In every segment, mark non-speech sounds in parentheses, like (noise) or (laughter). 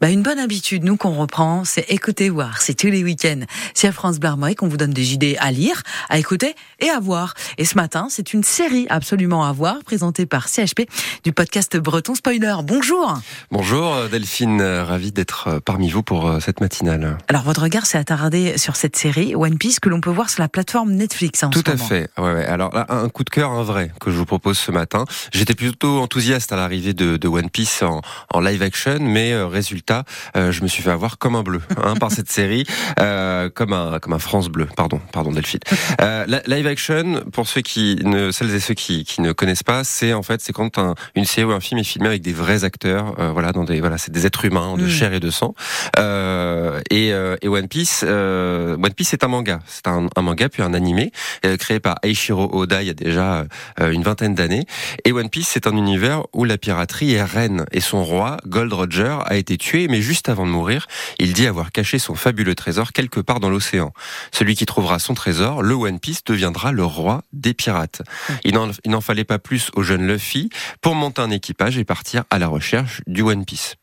bah, une bonne habitude, nous qu'on reprend, c'est écouter voir. C'est tous les week-ends. C'est à France Bleu qu'on vous donne des idées à lire, à écouter et à voir. Et ce matin, c'est une série absolument à voir, présentée par CHP du podcast Breton Spoiler. Bonjour. Bonjour euh, Delphine, euh, ravi d'être euh, parmi vous pour cette matinale. Alors votre regard s'est attardé sur cette série One Piece que l'on peut voir sur la plateforme Netflix. Tout à fait. Ouais, ouais. Alors là, un coup de cœur, un vrai que je vous propose ce matin. J'étais plutôt enthousiaste à l'arrivée de, de, One Piece en, en, live action, mais résultat, je me suis fait avoir comme un bleu hein, par cette série, euh, comme un comme un France bleu. Pardon, pardon Delphine. Euh, live action, pour ceux qui ne celles et ceux qui, qui ne connaissent pas, c'est en fait c'est quand un, une série ou un film est filmé avec des vrais acteurs, euh, voilà, dans des voilà, c'est des êtres humains de mm. chair et de sang. Euh, et, euh, et, One Piece, euh, One Piece c'est un manga, c'est un, un, manga puis un animé créé par Eiichiro Oda il y a déjà une vingtaine d'années. Et One Piece c'est un univers où la piraterie est reine et son roi Gold Roger a été tué, mais juste avant de mourir, il dit avoir caché son fabuleux trésor quelque part dans l'océan. Celui qui trouvera son trésor, le One Piece, deviendra le roi des pirates. Il n'en fallait pas plus au jeune Luffy pour monter un équipage et partir à la recherche du One Piece.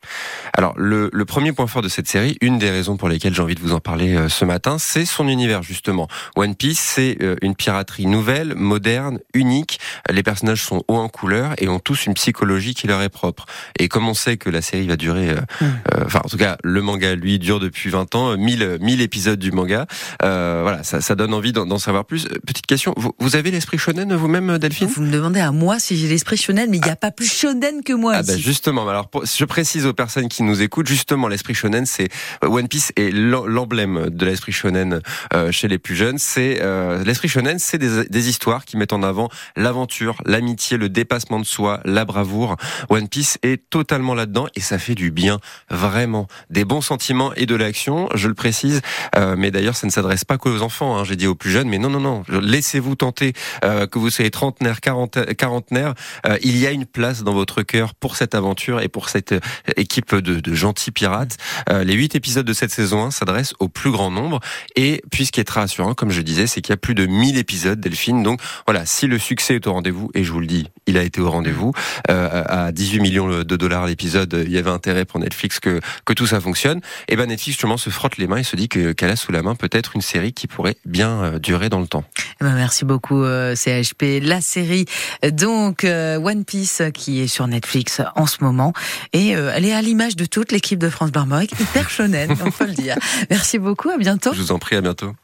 Alors, le, le premier point fort de cette série, une des raisons pour lesquelles j'ai envie de vous en parler euh, ce matin, c'est son univers, justement. One Piece, c'est euh, une piraterie nouvelle, moderne, unique. Les personnages sont hauts en couleur et ont tous une psychologie qui leur est propre. Et comme on sait que la série va durer, euh, mm. Enfin, en tout cas, le manga, lui, dure depuis 20 ans, 1000, 1000 épisodes du manga, euh, voilà, ça, ça, donne envie d'en savoir plus. Euh, petite question, vous, vous avez l'esprit shonen vous-même, Delphine? Vous me demandez à moi si j'ai l'esprit shonen, mais il n'y a ah. pas plus shonen que moi. Ah bah justement, alors je précise aux personnes qui nous écoutent, justement, l'esprit shonen, c'est euh, One Piece est l'emblème de l'esprit shonen euh, chez les plus jeunes. C'est euh, l'esprit shonen, c'est des, des, histoires qui mettent en avant l'aventure, l'amitié, le dépassement de soi, la bravoure. One Piece est totalement là-dedans et ça fait du bien, vraiment, des bons sentiments et de l'action. Je le précise, euh, mais d'ailleurs, ça ne s'adresse pas qu'aux enfants. Hein, J'ai dit aux plus jeunes, mais non, non, non. Laissez-vous tenter, euh, que vous soyez trentenaire, quarantenaire. Euh, il y a une place dans votre cœur pour cette aventure et pour cette euh, équipe de, de gentils pirates. Euh, les huit épisodes de cette saison 1 s'adressent au plus grand nombre. Et puis, ce qui est très rassurant, comme je disais, c'est qu'il y a plus de 1000 épisodes, Delphine. Donc, voilà, si le succès est au rendez-vous, et je vous le dis, il a été au rendez-vous, à 18 millions de dollars l'épisode, il y avait intérêt pour Netflix que, que tout ça fonctionne. Et ben Netflix, justement, se frotte les mains et se dit qu'elle a sous la main peut-être une série qui pourrait bien euh, durer dans le temps. Eh ben, merci beaucoup euh, CHP. La série donc euh, One Piece qui est sur Netflix en ce moment et elle est à l'image de toute l'équipe de France Barmoric, hyper shonen, (laughs) on peut le dire. Merci beaucoup, à bientôt. Je vous en prie, à bientôt.